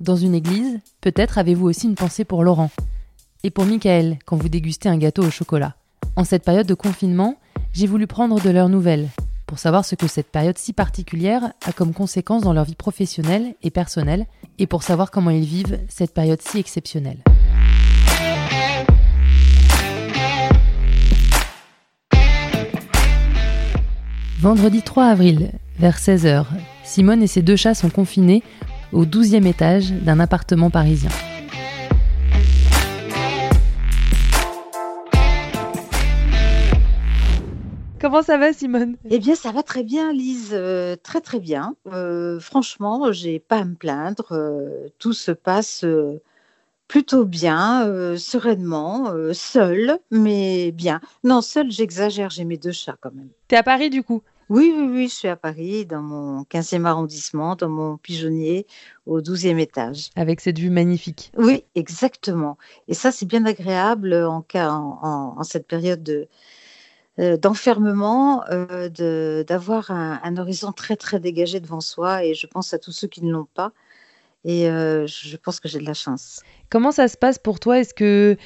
dans une église, peut-être avez-vous aussi une pensée pour Laurent. Et pour Michael quand vous dégustez un gâteau au chocolat. En cette période de confinement, j'ai voulu prendre de leurs nouvelles, pour savoir ce que cette période si particulière a comme conséquence dans leur vie professionnelle et personnelle, et pour savoir comment ils vivent cette période si exceptionnelle. Vendredi 3 avril, vers 16h, Simone et ses deux chats sont confinés au 12e étage d'un appartement parisien. Comment ça va, Simone? Eh bien, ça va très bien, Lise, euh, très très bien. Euh, franchement, j'ai pas à me plaindre. Euh, tout se passe plutôt bien, sereinement, seul, mais bien. Non, seul, j'exagère. J'ai mes deux chats quand même. T'es à Paris du coup? Oui, oui, oui, je suis à Paris, dans mon 15e arrondissement, dans mon pigeonnier, au 12e étage. Avec cette vue magnifique. Oui, exactement. Et ça, c'est bien agréable en, cas, en cette période de, euh, d'enfermement, euh, d'avoir un, horizon très très dégagé devant soi. Et je pense à tous ceux qui ne l'ont pas. Et euh, je pense que j'ai de la chance. Comment ça se passe pour toi? Est-ce que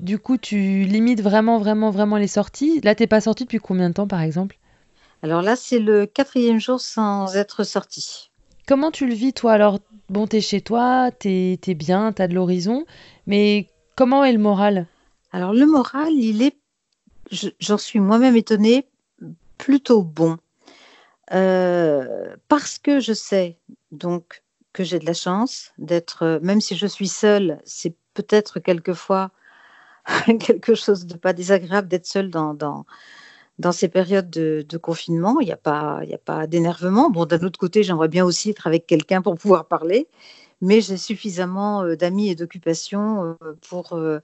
du coup tu limites vraiment vraiment vraiment les sorties? Là, t'es pas sortie depuis combien de temps par exemple? Alors là, c'est le quatrième jour sans être sortie. Comment tu le vis toi? Alors, bon, t'es chez toi, t'es es bien, t'as de l'horizon, mais comment est le moral? Alors le moral, il est j'en suis moi-même étonnée, plutôt bon. Euh, parce que je sais donc que j'ai de la chance d'être, même si je suis seule, c'est peut-être quelquefois quelque chose de pas désagréable d'être seule dans, dans, dans, ces périodes de, confinement. Il n'y a pas, d'énervement. Bon, d'un autre côté, j'aimerais bien aussi être avec quelqu'un pour pouvoir parler, mais j'ai suffisamment euh, d'amis et d'occupations euh, pour euh,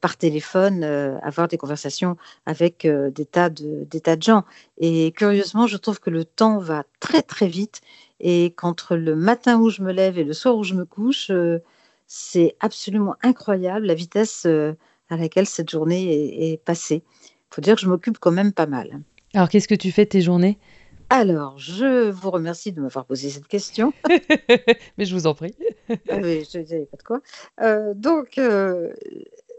par téléphone, avoir des conversations avec des tas de gens. Et curieusement, je trouve que le temps va très très vite et qu'entre le matin où je me lève et le soir où je me couche, c'est absolument incroyable la vitesse à laquelle cette journée est, passée. Il faut dire que je m'occupe quand même pas mal. Alors, qu'est-ce que tu fais de tes journées? Alors, je vous remercie de m'avoir posé cette question. Mais je vous en prie. ah oui, je ne savais pas de quoi. donc,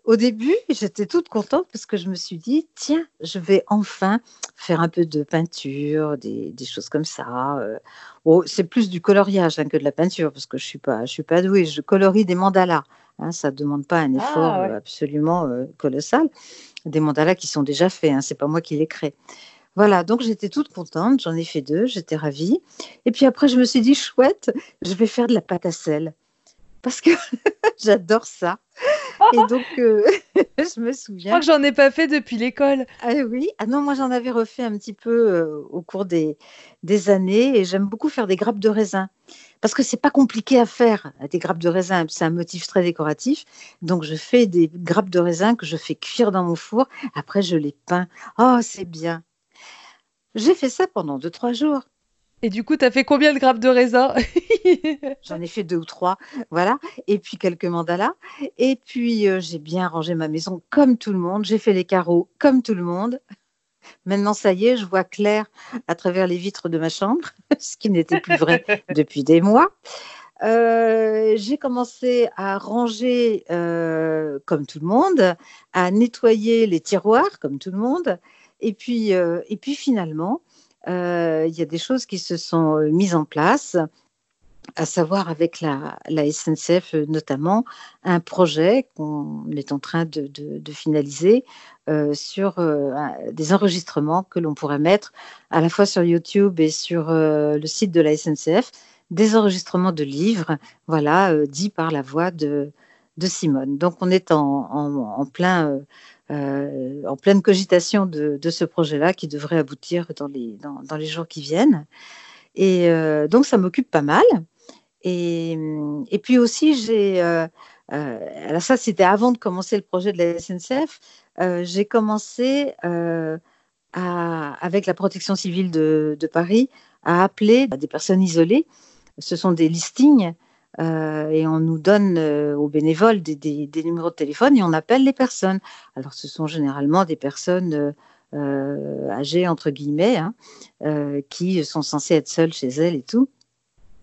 au début, j'étais toute contente parce que je me suis dit, tiens, je vais enfin faire un peu de peinture, des, choses comme ça. Euh. c'est plus du coloriage hein, que de la peinture parce que je suis pas, je suis pas douée. Je colorie des mandalas. Hein, ça ne demande pas un effort ah, euh, absolument euh, colossal. Des mandalas qui sont déjà faits. Hein, c'est pas moi qui les crée. Voilà, donc j'étais toute contente. J'en ai fait deux. J'étais ravie. Et puis après, je me suis dit, chouette, je vais faire de la pâte à sel parce que j'adore ça. Et donc, euh, je me souviens. Je crois que j'en ai pas fait depuis l'école. Ah oui, ah non, moi j'en avais refait un petit peu euh, au cours des, des années et j'aime beaucoup faire des grappes de raisin. Parce que c'est pas compliqué à faire, des grappes de raisin, c'est un motif très décoratif. Donc je fais des grappes de raisin que je fais cuire dans mon four. Après, je les peins. Oh, c'est bien. J'ai fait ça pendant deux, trois jours. Et du coup, tu as fait combien de grappes de raisin J'en ai fait deux ou trois, voilà. Et puis quelques mandalas. Et puis, euh, j'ai bien rangé ma maison comme tout le monde. J'ai fait les carreaux comme tout le monde. Maintenant, ça y est, je vois clair à travers les vitres de ma chambre, ce qui n'était plus vrai depuis des mois. Euh, j'ai commencé à ranger euh, comme tout le monde, à nettoyer les tiroirs comme tout le monde. Et puis, et puis finalement, il y a des choses qui se sont euh, mises en place à savoir avec la, SNCF euh, notamment, un projet qu'on est en train de, finaliser sur des enregistrements que l'on pourrait mettre à la fois sur YouTube et sur le site de la SNCF, des enregistrements de livres, voilà, dits par la voix de Simone. Donc on est en plein euh, en pleine cogitation de, ce projet-là qui devrait aboutir dans les, jours qui viennent. Et euh, donc, ça m'occupe pas mal. Et, et, puis aussi, j'ai, euh, alors ça, c'était avant de commencer le projet de la SNCF. J'ai commencé avec la protection civile de, Paris à appeler des personnes isolées. Ce sont des listings et on nous donne aux bénévoles des, numéros de téléphone et on appelle les personnes. Alors ce sont généralement des personnes âgées, entre guillemets, hein, qui sont censées être seules chez elles et tout.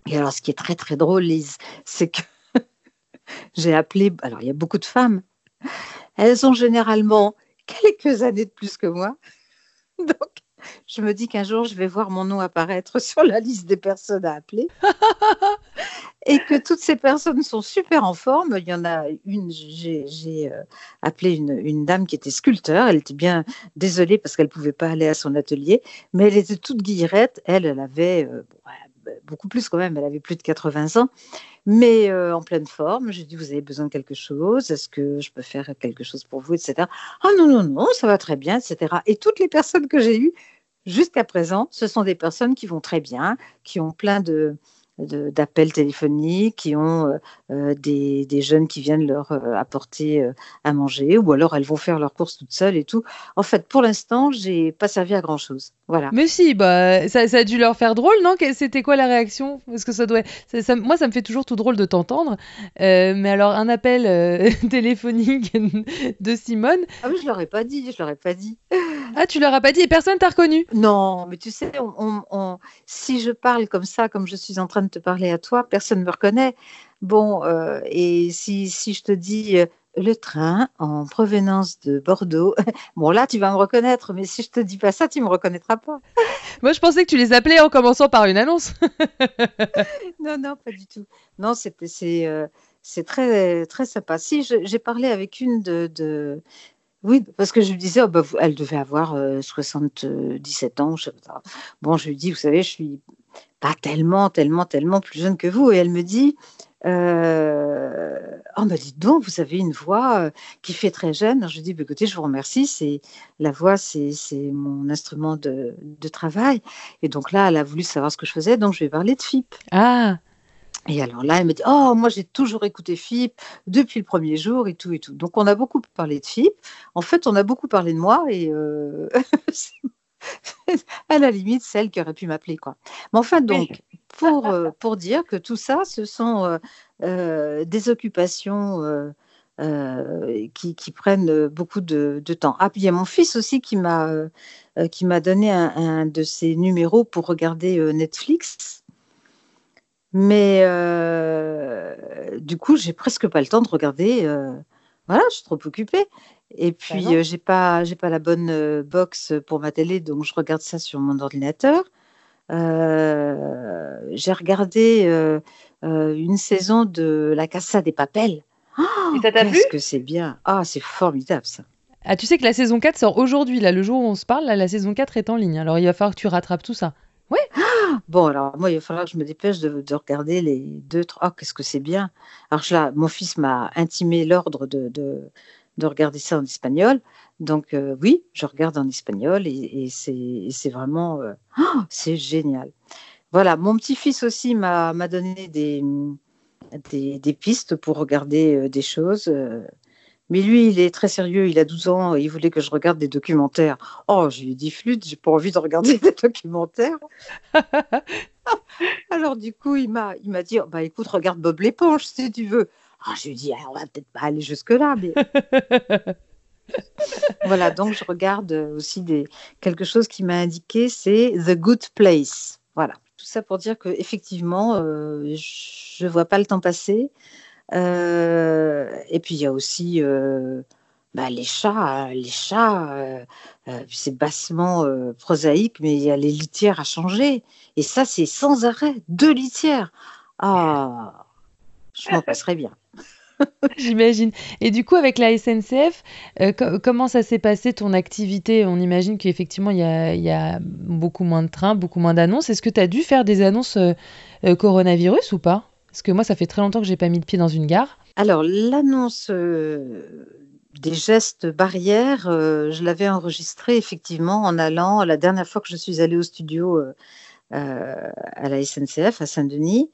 Et alors, ce qui est très, très drôle, Lise, c'est que j'ai appelé. Alors, il y a beaucoup de femmes. Elles ont généralement quelques années de plus que moi. Donc, je me dis qu'un jour, je vais voir mon nom apparaître sur la liste des personnes à appeler. Et que toutes ces personnes sont super en forme. Il y en a une, j'ai euh, appelé une, dame qui était sculpteur. Elle était bien désolée parce qu'elle ne pouvait pas aller à son atelier, mais elle était toute guillerette. Elle, elle avait euh, beaucoup plus quand même, elle avait plus de 80 ans, mais euh, en pleine forme. J'ai dit, vous avez besoin de quelque chose, est-ce que je peux faire quelque chose pour vous, etc. Ah non, non, non, ça va très bien, etc. Et toutes les personnes que j'ai eues jusqu'à présent, ce sont des personnes qui vont très bien, qui ont plein de, d'appels téléphoniques, qui ont euh, euh, des, jeunes qui viennent leur euh, apporter à manger, ou alors elles vont faire leurs courses toutes seules et tout. En fait, pour l'instant, j'ai pas servi à grand chose. Voilà. Mais si, bah, ça, ça a dû leur faire drôle, non? C'était quoi la réaction? Parce que ça doit, ça, moi, ça me fait toujours tout drôle de t'entendre. mais alors, un appel téléphonique de Simone. Ah oui, je leur ai pas dit, je leur ai pas dit. Ah, tu leur as pas dit et personne t'a reconnu? Non, mais tu sais, on, si je parle comme ça, comme je suis en train de te parler à toi, personne ne me reconnaît. Bon, euh, et si, si, je te dis euh, le train en provenance de Bordeaux, bon là, tu vas me reconnaître, mais si je te dis pas ça, tu me reconnaîtras pas. Moi, je pensais que tu les appelais en commençant par une annonce. non, non, pas du tout. Non, c'est euh, c'est très très sympa. Si j'ai parlé avec une de, oui, parce que je lui disais, oh, bah, elle devait avoir 77 euh, ans. Je... Bon, je lui dis, vous savez, je suis pas tellement, tellement, tellement plus jeune que vous. Et elle me dit, euh, oh, bah, dites donc, vous avez une voix euh, qui fait très jeune. je lui dis, bah, écoutez, je vous remercie. C'est la voix, c'est mon instrument de, de, travail. Et donc là, elle a voulu savoir ce que je faisais, donc je vais parler de FIP. Ah. Et alors là, elle me dit Oh, moi j'ai toujours écouté FIP depuis le premier jour et tout et tout. Donc on a beaucoup parlé de FIP. En fait, on a beaucoup parlé de moi et euh, à la limite, celle qui aurait pu m'appeler. quoi. Mais enfin, donc, pour, euh, pour dire que tout ça, ce sont euh, des occupations. qui, qui, prennent beaucoup de, de, temps. Ah, puis il y a mon fils aussi qui m'a qui m'a donné un, un, de ses numéros pour regarder Netflix. Mais euh, du coup, j'ai presque pas le temps de regarder. Euh, voilà, je suis trop occupée. Et bah puis, euh, j'ai pas, j'ai pas la bonne box pour ma télé, donc je regarde ça sur mon ordinateur. J'ai regardé une saison de La Casa des Papels. Et ça t'a plu? que c'est bien Ah, c'est formidable ça. Ah, tu sais que la saison 4 sort aujourd'hui, là, le jour où on se parle, là, la saison 4 est en ligne. Alors, il va falloir que tu rattrapes tout ça. Oui. Bon, alors moi, il va falloir que je me dépêche de, regarder les deux, trois. Oh, qu'est-ce que c'est bien. Alors là, mon fils m'a intimé l'ordre de, de, regarder ça en espagnol. Donc euh, oui, je regarde en espagnol et, c'est vraiment... Euh, oh, c'est génial. Voilà, mon petit-fils aussi m'a donné des, des, des, pistes pour regarder euh, des choses. Mais lui, il est très sérieux, il a 12 ans, et il voulait que je regarde des documentaires. Oh, je lui ai dit flûte, j'ai pas envie de regarder des documentaires. Alors du coup, il m'a, il m'a dit, oh, bah écoute, regarde Bob l'éponge si tu veux. Ah, je lui dit, ah, on va peut-être pas aller jusque là, mais. voilà, donc je regarde aussi des quelque chose qui m'a indiqué, c'est The Good Place. Voilà, tout ça pour dire que effectivement, euh, je vois pas le temps passer. Euh, et puis il y a aussi euh, bah, les chats. Les chats, euh, c'est bassement prosaïque, mais il y a les litières à changer. Et ça, c'est sans arrêt. Deux litières. Ah, je m'en passerais bien. J'imagine. Et du coup, avec la SNCF, comment ça s'est passé ton activité? On imagine qu'effectivement, il y a, beaucoup moins de trains, beaucoup moins d'annonces. Est-ce que tu as dû faire des annonces coronavirus ou pas? Parce que moi, ça fait très longtemps que j'ai pas mis le pied dans une gare. Alors, l'annonce euh, des gestes barrières, euh, je l'avais enregistrée effectivement en allant, la dernière fois que je suis allée au studio euh, à la SNCF à Saint-Denis,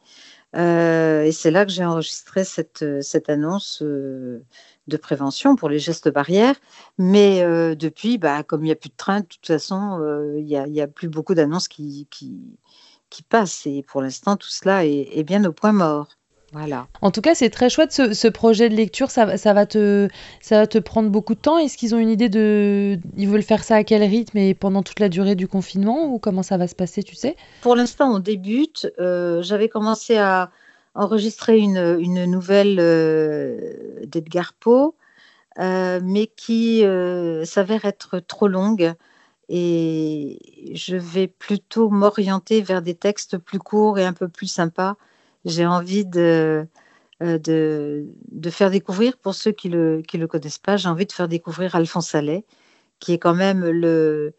et c'est là que j'ai enregistré cette, cette annonce de prévention pour les gestes barrières. Mais depuis, bah, comme il n'y a plus de train, de toute façon, il n'y a, plus beaucoup d'annonces qui, qui, qui, passent. Et pour l'instant, tout cela est bien au point mort. Voilà. En tout cas, c'est très chouette ce, projet de lecture. Ça, va te, ça va te prendre beaucoup de temps. Est-ce qu'ils ont une idée de. Ils veulent faire ça à quel rythme et pendant toute la durée du confinement ou comment ça va se passer, tu sais? Pour l'instant, on débute. Euh, j'avais commencé à enregistrer une, nouvelle euh, d'Edgar Poe, euh, mais qui s'avère être trop longue. Et je vais plutôt m'orienter vers des textes plus courts et un peu plus sympas j'ai envie de, euh, de, de, faire découvrir, pour ceux qui ne le, qui le connaissent pas, j'ai envie de faire découvrir Alphonse Allais, qui est quand même le,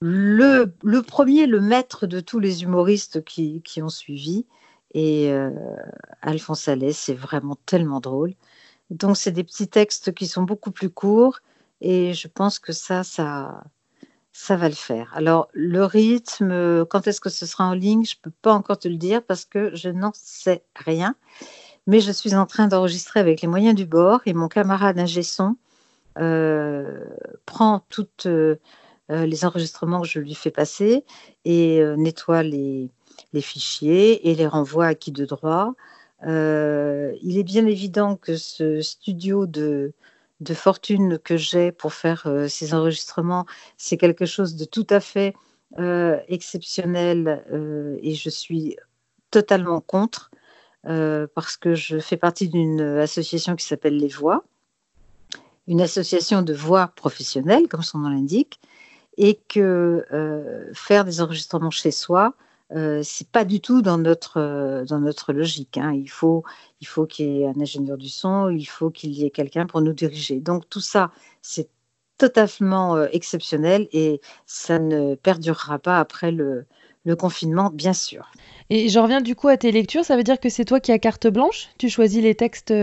le, le, premier, le maître de tous les humoristes qui, qui ont suivi. Et euh, Alphonse Allais, c'est vraiment tellement drôle. Donc, c'est des petits textes qui sont beaucoup plus courts. Et je pense que ça, ça, ça va le faire. Alors, le rythme, quand est-ce que ce sera en ligne, je ne peux pas encore te le dire parce que je n'en sais rien. Mais je suis en train d'enregistrer avec les moyens du bord et mon camarade ingé euh, prend toutes euh, les enregistrements que je lui fais passer et euh, nettoie les, les, fichiers et les renvoie à qui de droit. il est bien évident que ce studio de, de fortune que j'ai pour faire euh, ces enregistrements, c'est quelque chose de tout à fait euh, exceptionnel euh, et je suis totalement contre parce que je fais partie d'une association qui s'appelle Les Voix, une association de voix professionnelles, comme son nom l'indique, et que faire des enregistrements chez soi, euh, c'est pas du tout dans notre euh, dans notre logique. Hein. Il faut il faut qu'il y ait un ingénieur du son, il faut qu'il y ait quelqu'un pour nous diriger. Donc tout ça, c'est totalement euh, exceptionnel et ça ne perdurera pas après le, le confinement, bien sûr. Et je reviens du coup à tes lectures, ça veut dire que c'est toi qui as carte blanche? Tu choisis les textes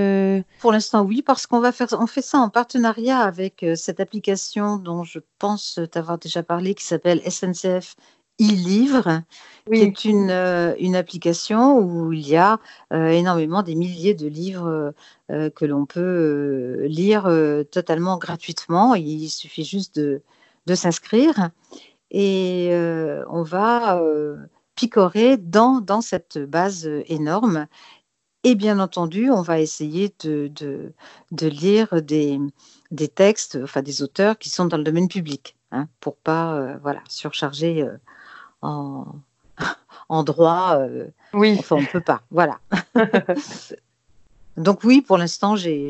Pour l'instant, oui, parce qu'on va faire, on fait ça en partenariat avec cette application dont je pense t'avoir déjà parlé, qui s'appelle SNCF e-livre, qui est une, euh, une, application où il y a euh, énormément des milliers de livres euh, que l'on peut lire totalement gratuitement. Il suffit juste de, de s'inscrire et on va picorer dans, dans, cette base énorme. Et bien entendu, on va essayer de, de, de lire des, des, textes, enfin des auteurs qui sont dans le domaine public, hein, pour pas voilà, surcharger en, droit. Euh, oui. Enfin, on ne peut pas. Voilà. Donc oui, pour l'instant, j'ai,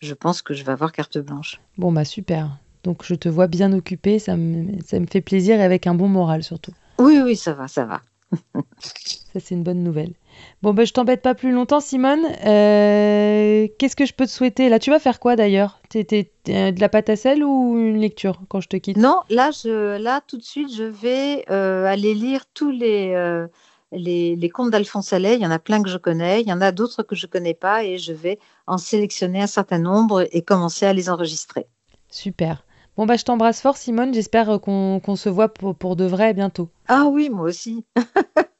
je pense que je vais avoir carte blanche. Bon, bah super. Donc je te vois bien occupée, ça me, ça me fait plaisir et avec un bon moral surtout. Oui, oui, ça va, ça va. ça, c'est une bonne nouvelle. Bon, ben, je t'embête pas plus longtemps, Simone. Euh, qu'est-ce que je peux te souhaiter? Là, tu vas faire quoi d'ailleurs? Euh, de la pâte à sel ou une lecture quand je te quitte? Non, là, je, là, tout de suite, je vais euh, aller lire tous les, les, les, contes d'Alphonse Allais. Il y en a plein que je connais, il y en a d'autres que je connais pas et je vais en sélectionner un certain nombre et commencer à les enregistrer. Super. Bon, bah, je t'embrasse fort, Simone. J'espère qu'on se voit pour, pour de vrai bientôt. Ah oui, moi aussi.